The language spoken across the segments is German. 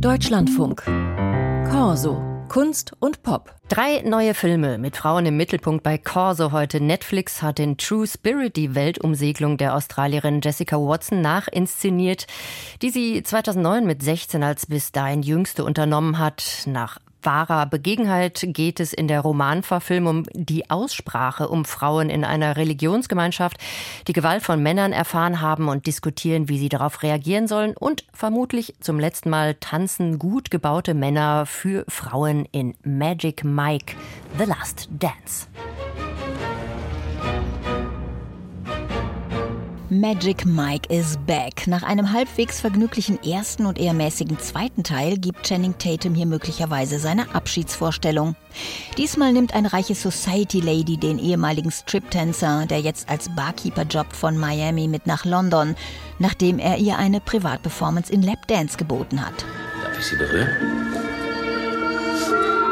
Deutschlandfunk. Corso. Kunst und Pop. Drei neue Filme mit Frauen im Mittelpunkt bei Corso heute. Netflix hat in True Spirit die Weltumsegelung der Australierin Jessica Watson nachinszeniert, die sie 2009 mit 16 als bis dahin jüngste unternommen hat. Nach wahrer Begebenheit geht es in der Romanverfilmung die Aussprache um Frauen in einer Religionsgemeinschaft, die Gewalt von Männern erfahren haben und diskutieren, wie sie darauf reagieren sollen. Und vermutlich zum letzten Mal tanzen gut gebaute Männer für Frauen in Magic Mike, The Last Dance. Magic Mike is back. Nach einem halbwegs vergnüglichen ersten und eher mäßigen zweiten Teil gibt Channing Tatum hier möglicherweise seine Abschiedsvorstellung. Diesmal nimmt eine reiche Society Lady den ehemaligen Strip-Tänzer, der jetzt als Barkeeper jobbt, von Miami mit nach London, nachdem er ihr eine Privatperformance in Lapdance geboten hat. Darf ich Sie berühren?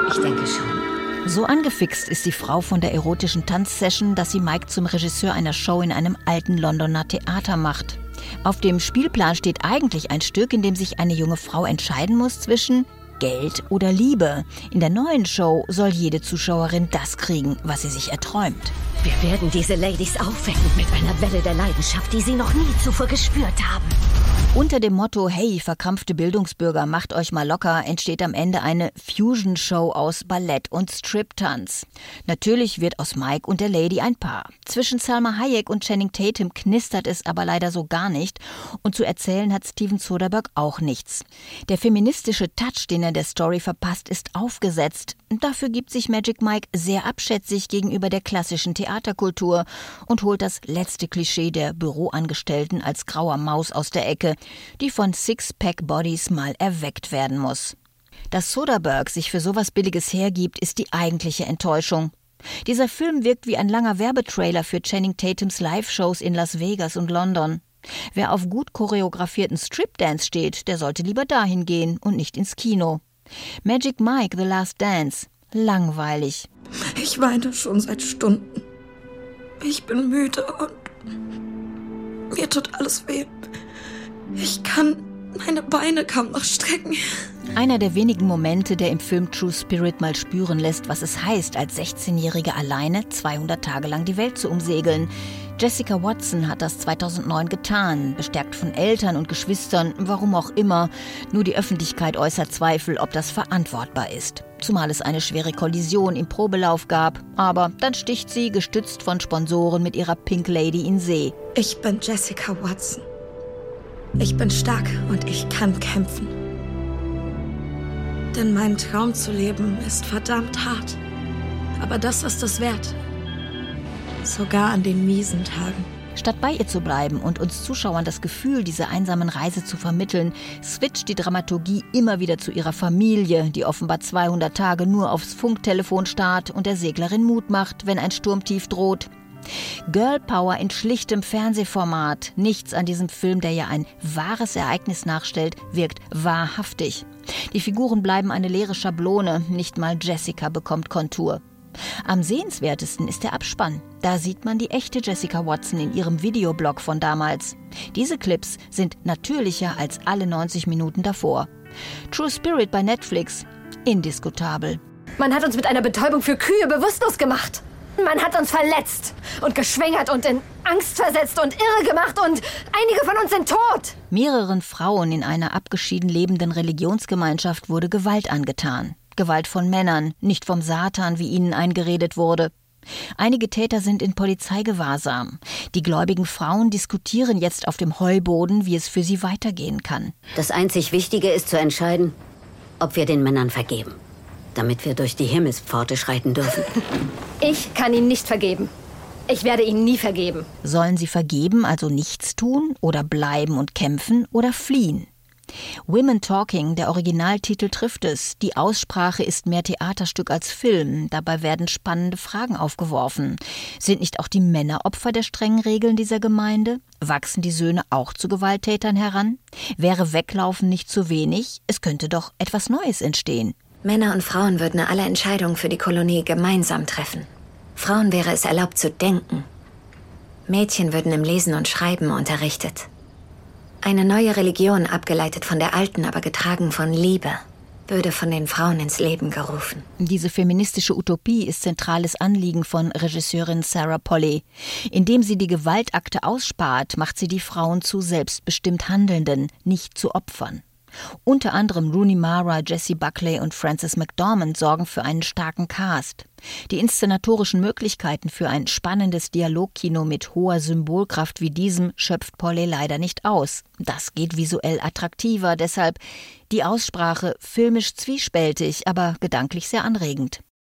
Ich denke schon. So angefixt ist die Frau von der erotischen Tanzsession, dass sie Mike zum Regisseur einer Show in einem alten Londoner Theater macht. Auf dem Spielplan steht eigentlich ein Stück, in dem sich eine junge Frau entscheiden muss zwischen Geld oder Liebe. In der neuen Show soll jede Zuschauerin das kriegen, was sie sich erträumt. Wir werden diese Ladies aufwecken mit einer Welle der Leidenschaft, die sie noch nie zuvor gespürt haben. Unter dem Motto Hey, verkrampfte Bildungsbürger, macht euch mal locker, entsteht am Ende eine Fusion-Show aus Ballett und Strip-Tanz. Natürlich wird aus Mike und der Lady ein Paar. Zwischen Salma Hayek und Channing Tatum knistert es aber leider so gar nicht und zu erzählen hat Steven Soderbergh auch nichts. Der feministische Touch, den er der Story verpasst, ist aufgesetzt. Dafür gibt sich Magic Mike sehr abschätzig gegenüber der klassischen Theaterkultur und holt das letzte Klischee der Büroangestellten als grauer Maus aus der Ecke, die von Six-Pack-Bodies mal erweckt werden muss. Dass Soderbergh sich für sowas Billiges hergibt, ist die eigentliche Enttäuschung. Dieser Film wirkt wie ein langer Werbetrailer für Channing Tatums Live-Shows in Las Vegas und London. Wer auf gut choreografierten Strip-Dance steht, der sollte lieber dahin gehen und nicht ins Kino. Magic Mike, The Last Dance. Langweilig. Ich weine schon seit Stunden. Ich bin müde und mir tut alles weh. Ich kann meine Beine kaum noch strecken. Einer der wenigen Momente, der im Film True Spirit mal spüren lässt, was es heißt, als 16-Jährige alleine 200 Tage lang die Welt zu umsegeln. Jessica Watson hat das 2009 getan, bestärkt von Eltern und Geschwistern, warum auch immer. Nur die Öffentlichkeit äußert Zweifel, ob das verantwortbar ist. Zumal es eine schwere Kollision im Probelauf gab. Aber dann sticht sie, gestützt von Sponsoren, mit ihrer Pink Lady in See. Ich bin Jessica Watson. Ich bin stark und ich kann kämpfen. Denn meinen Traum zu leben ist verdammt hart. Aber das ist es wert. Sogar an den miesen Tagen. Statt bei ihr zu bleiben und uns Zuschauern das Gefühl dieser einsamen Reise zu vermitteln, switcht die Dramaturgie immer wieder zu ihrer Familie, die offenbar 200 Tage nur aufs Funktelefon starrt und der Seglerin Mut macht, wenn ein Sturmtief droht. Girl Power in schlichtem Fernsehformat. Nichts an diesem Film, der ja ein wahres Ereignis nachstellt, wirkt wahrhaftig. Die Figuren bleiben eine leere Schablone, nicht mal Jessica bekommt Kontur. Am sehenswertesten ist der Abspann. Da sieht man die echte Jessica Watson in ihrem Videoblog von damals. Diese Clips sind natürlicher als alle 90 Minuten davor. True Spirit bei Netflix. Indiskutabel. Man hat uns mit einer Betäubung für Kühe bewusstlos gemacht. Man hat uns verletzt und geschwängert und in Angst versetzt und irre gemacht und einige von uns sind tot. Mehreren Frauen in einer abgeschieden lebenden Religionsgemeinschaft wurde Gewalt angetan. Gewalt von Männern, nicht vom Satan, wie ihnen eingeredet wurde. Einige Täter sind in Polizeigewahrsam. Die gläubigen Frauen diskutieren jetzt auf dem Heuboden, wie es für sie weitergehen kann. Das einzig Wichtige ist zu entscheiden, ob wir den Männern vergeben, damit wir durch die Himmelspforte schreiten dürfen. Ich kann ihn nicht vergeben. Ich werde ihn nie vergeben. Sollen sie vergeben, also nichts tun, oder bleiben und kämpfen, oder fliehen? Women Talking, der Originaltitel trifft es. Die Aussprache ist mehr Theaterstück als Film. Dabei werden spannende Fragen aufgeworfen. Sind nicht auch die Männer Opfer der strengen Regeln dieser Gemeinde? Wachsen die Söhne auch zu Gewalttätern heran? Wäre Weglaufen nicht zu wenig? Es könnte doch etwas Neues entstehen. Männer und Frauen würden alle Entscheidungen für die Kolonie gemeinsam treffen. Frauen wäre es erlaubt zu denken. Mädchen würden im Lesen und Schreiben unterrichtet. Eine neue Religion, abgeleitet von der alten, aber getragen von Liebe, würde von den Frauen ins Leben gerufen. Diese feministische Utopie ist zentrales Anliegen von Regisseurin Sarah Polley. Indem sie die Gewaltakte ausspart, macht sie die Frauen zu selbstbestimmt Handelnden, nicht zu Opfern. Unter anderem Rooney Mara, Jesse Buckley und Frances McDormand sorgen für einen starken Cast. Die inszenatorischen Möglichkeiten für ein spannendes Dialogkino mit hoher Symbolkraft wie diesem schöpft Polly leider nicht aus. Das geht visuell attraktiver, deshalb die Aussprache filmisch zwiespältig, aber gedanklich sehr anregend.